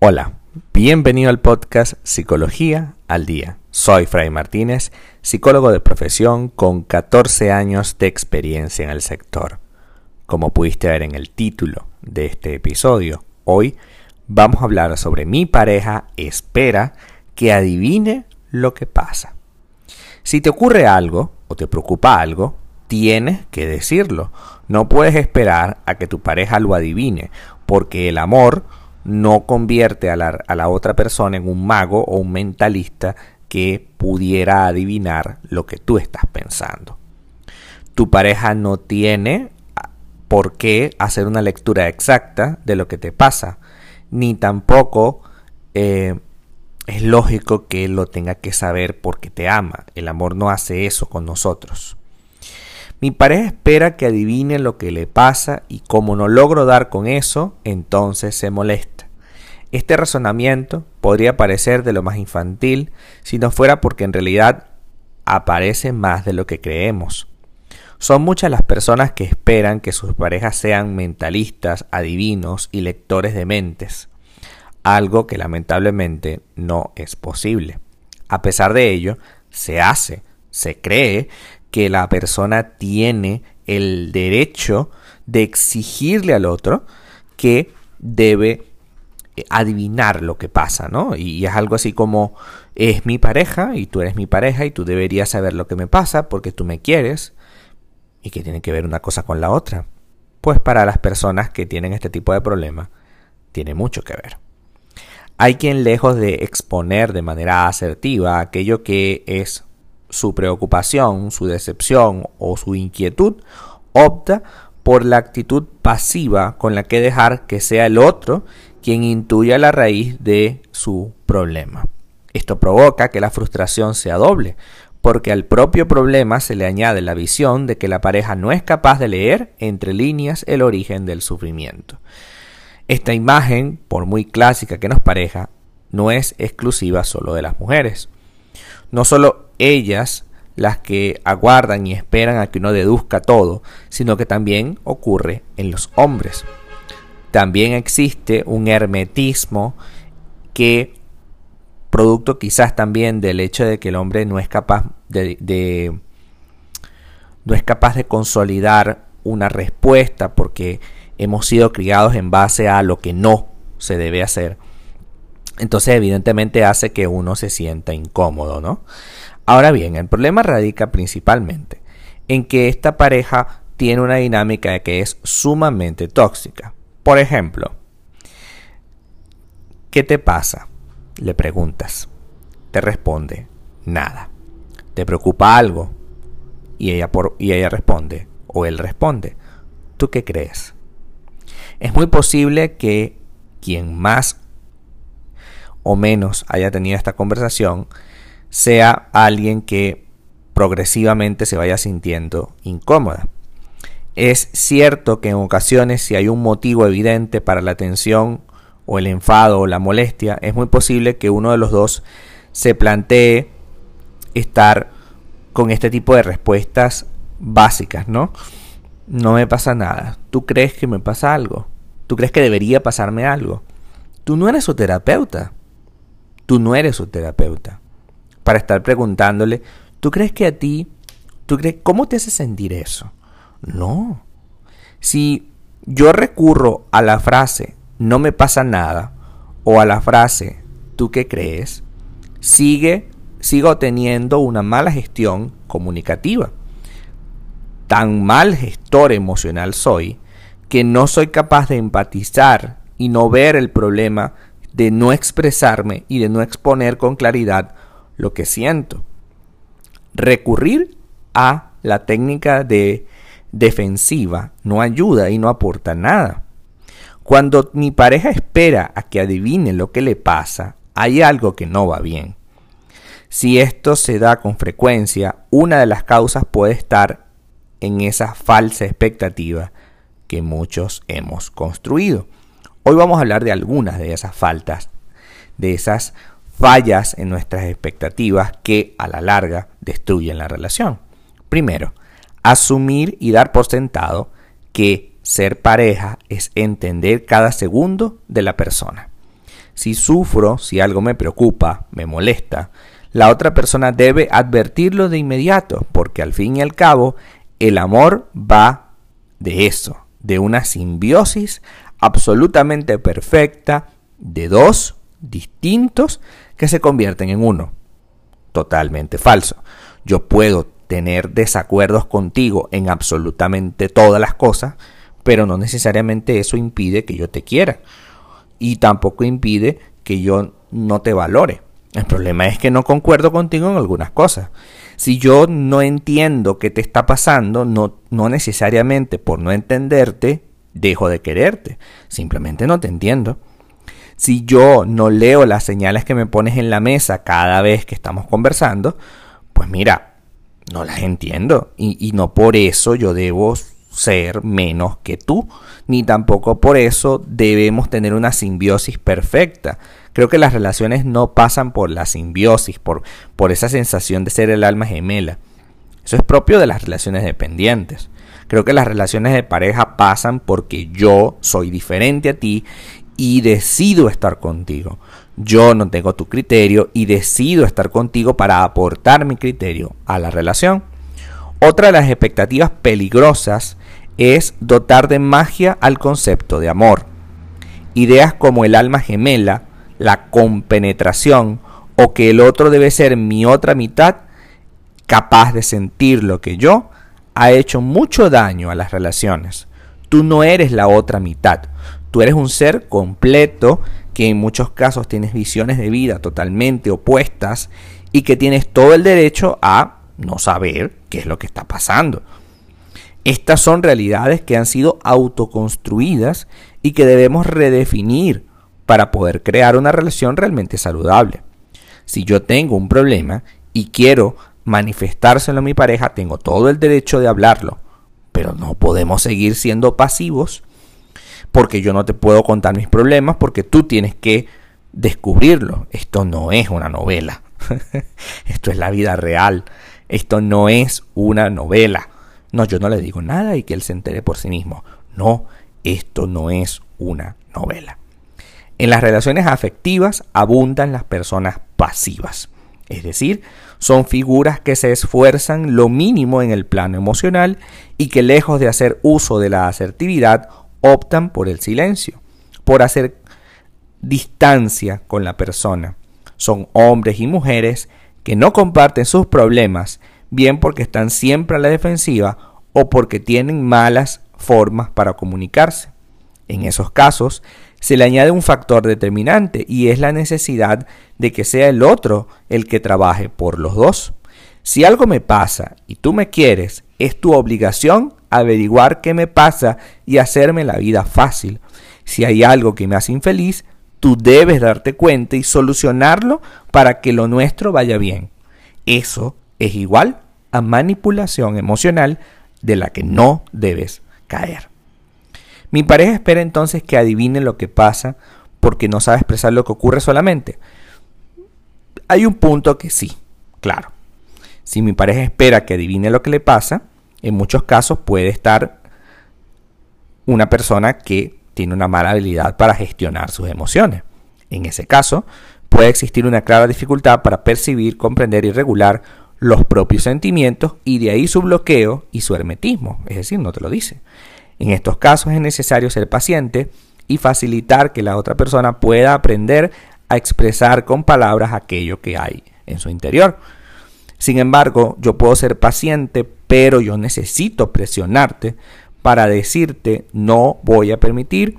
Hola, bienvenido al podcast Psicología al Día. Soy Fray Martínez, psicólogo de profesión con 14 años de experiencia en el sector. Como pudiste ver en el título de este episodio, hoy vamos a hablar sobre mi pareja espera que adivine lo que pasa. Si te ocurre algo o te preocupa algo, tienes que decirlo. No puedes esperar a que tu pareja lo adivine, porque el amor no convierte a la, otra persona en un mago o un mentalista que pudiera adivinar lo que tú estás pensando. Tu pareja no tiene por qué hacer una lectura exacta de lo que te pasa, ni tampoco eh, es lógico que lo tenga que saber porque te ama. El amor no hace eso con nosotros. Mi pareja espera que adivine lo que le pasa y como no logro dar con eso, entonces se molesta. Este razonamiento podría parecer de lo más infantil si no fuera porque en realidad aparece más de lo que creemos. Son muchas las personas que esperan que sus parejas sean mentalistas, adivinos y lectores de mentes, algo que lamentablemente no es posible. A pesar de ello, se hace, se cree que la persona tiene el derecho de exigirle al otro que debe eh, adivinar lo que pasa, ¿no? Y es algo así como, es mi pareja y tú eres mi pareja y tú deberías saber lo que me pasa porque tú me quieres y que tiene que ver una cosa con la otra. Pues para las personas que tienen este tipo de problema, tiene mucho que ver. Hay quien lejos de exponer de manera asertiva aquello que es su preocupación, su decepción o su inquietud, opta por la actitud pasiva con la que dejar que sea el otro quien intuya la raíz de su problema. Esto provoca que la frustración sea doble, porque al propio problema se le añade la visión de que la pareja no es capaz de leer entre líneas el origen del sufrimiento. Esta imagen, por muy clásica que nos pareja, no es exclusiva solo de las mujeres. No solo ellas las que aguardan y esperan a que uno deduzca todo, sino que también ocurre en los hombres. También existe un hermetismo que, producto quizás también del hecho de que el hombre no es capaz de, no es capaz de consolidar una respuesta porque hemos sido criados en base a lo que no se debe hacer. Entonces evidentemente hace que uno se sienta incómodo, ¿no? Ahora bien, el problema radica principalmente en que esta pareja tiene una dinámica que es sumamente tóxica. Por ejemplo, ¿qué te pasa? Le preguntas. Te responde, nada. ¿Te preocupa algo? Y ella, por, y ella responde, o él responde, ¿tú qué crees? Es muy posible que quien más o menos haya tenido esta conversación sea alguien que progresivamente se vaya sintiendo incómoda. Es cierto que en ocasiones si hay un motivo evidente para la tensión o el enfado o la molestia, es muy posible que uno de los dos se plantee estar con este tipo de respuestas básicas, ¿no? No me pasa nada. ¿Tú crees que me pasa algo? ¿Tú crees que debería pasarme algo? Tú no eres su terapeuta. Tú no eres su terapeuta para estar preguntándole, ¿tú crees que a ti, tú crees, cómo te hace sentir eso? No. Si yo recurro a la frase, no me pasa nada, o a la frase, ¿tú qué crees? Sigue, sigo teniendo una mala gestión comunicativa. Tan mal gestor emocional soy que no soy capaz de empatizar y no ver el problema de no expresarme y de no exponer con claridad lo que siento. Recurrir a la técnica de defensiva no ayuda y no aporta nada. Cuando mi pareja espera a que adivine lo que le pasa, hay algo que no va bien. Si esto se da con frecuencia, una de las causas puede estar en esa falsa expectativa que muchos hemos construido. Hoy vamos a hablar de algunas de esas faltas, de esas fallas en nuestras expectativas que a la larga destruyen la relación. Primero, asumir y dar por sentado que ser pareja es entender cada segundo de la persona. Si sufro, si algo me preocupa, me molesta, la otra persona debe advertirlo de inmediato, porque al fin y al cabo el amor va de eso, de una simbiosis absolutamente perfecta de dos distintos que se convierten en uno. Totalmente falso. Yo puedo tener desacuerdos contigo en absolutamente todas las cosas, pero no necesariamente eso impide que yo te quiera. Y tampoco impide que yo no te valore. El problema es que no concuerdo contigo en algunas cosas. Si yo no entiendo qué te está pasando, no, no necesariamente por no entenderte, dejo de quererte. Simplemente no te entiendo. Si yo no leo las señales que me pones en la mesa cada vez que estamos conversando, pues mira, no las entiendo. Y, no por eso yo debo ser menos que tú, ni tampoco por eso debemos tener una simbiosis perfecta. Creo que las relaciones no pasan por la simbiosis, por, por esa sensación de ser el alma gemela. Eso es propio de las relaciones dependientes. Creo que las relaciones de pareja pasan porque yo soy diferente a ti y decido estar contigo. Yo no tengo tu criterio y decido estar contigo para aportar mi criterio a la relación. Otra de las expectativas peligrosas es dotar de magia al concepto de amor. Ideas como el alma gemela, la compenetración o que el otro debe ser mi otra mitad, capaz de sentir lo que yo, ha hecho mucho daño a las relaciones. Tú no eres la otra mitad, tú eres un ser completo que en muchos casos tienes visiones de vida totalmente opuestas y que tienes todo el derecho a no saber qué es lo que está pasando. Estas son realidades que han sido autoconstruidas y que debemos redefinir para poder crear una relación realmente saludable. Si yo tengo un problema y quiero manifestárselo a mi pareja, tengo todo el derecho de hablarlo, pero no podemos seguir siendo pasivos porque yo no te puedo contar mis problemas porque tú tienes que descubrirlo. Esto no es una novela. Esto es la vida real. Esto no es una novela. No, yo no le digo nada y que él se entere por sí mismo. No, esto no es una novela. En las relaciones afectivas abundan las personas pasivas. Es decir, son figuras que se esfuerzan lo mínimo en el plano emocional y que lejos de hacer uso de la asertividad optan por el silencio, por hacer distancia con la persona. Son hombres y mujeres que no comparten sus problemas, bien porque están siempre a la defensiva o porque tienen malas formas para comunicarse. En esos casos, se le añade un factor determinante y es la necesidad de que sea el otro el que trabaje por los dos. Si algo me pasa y tú me quieres, es tu obligación averiguar qué me pasa y hacerme la vida fácil. Si hay algo que me hace infeliz, tú debes darte cuenta y solucionarlo para que lo nuestro vaya bien. Eso es igual a manipulación emocional de la que no debes caer. Mi pareja espera entonces que adivine lo que pasa porque no sabe expresar lo que ocurre solamente. Hay un punto que sí, claro. Si mi pareja espera que adivine lo que le pasa, en muchos casos puede estar una persona que tiene una mala habilidad para gestionar sus emociones. En ese caso, puede existir una clara dificultad para percibir, comprender y regular los propios sentimientos y de ahí su bloqueo y su hermetismo, es decir, no te lo dice. En estos casos es necesario ser paciente y facilitar que la otra persona pueda aprender a expresar con palabras aquello que hay en su interior. Sin embargo, yo puedo ser paciente, pero yo necesito presionarte para decirte no voy a permitir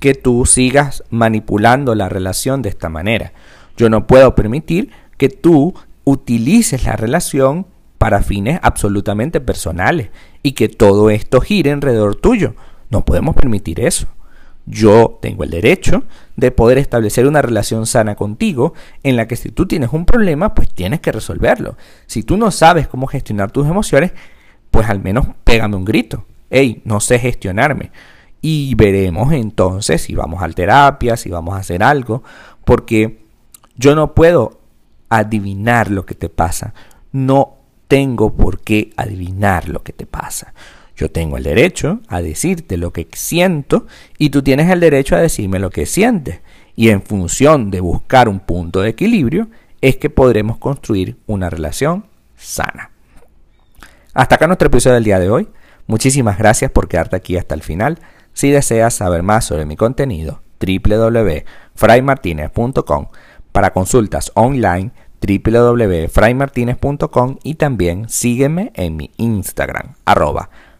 que tú sigas manipulando la relación de esta manera. Yo no puedo permitir que tú utilices la relación para fines absolutamente personales y que todo esto gire alrededor tuyo. No podemos permitir eso. Yo tengo el derecho de poder establecer una relación sana contigo en la que si tú tienes un problema, pues tienes que resolverlo. Si tú no sabes cómo gestionar tus emociones, pues al menos pégame un grito. Hey, no sé gestionarme. Y veremos entonces si vamos a terapia, si vamos a hacer algo, porque yo no puedo adivinar lo que te pasa. No tengo por qué adivinar lo que te pasa. Yo tengo el derecho a decirte lo que siento y tú tienes el derecho a decirme lo que sientes. Y en función de buscar un punto de equilibrio es que podremos construir una relación sana. Hasta acá nuestro episodio del día de hoy. Muchísimas gracias por quedarte aquí hasta el final. Si deseas saber más sobre mi contenido, www.fraymartinez.com para consultas online www.fraymartinez.com y también sígueme en mi Instagram, arroba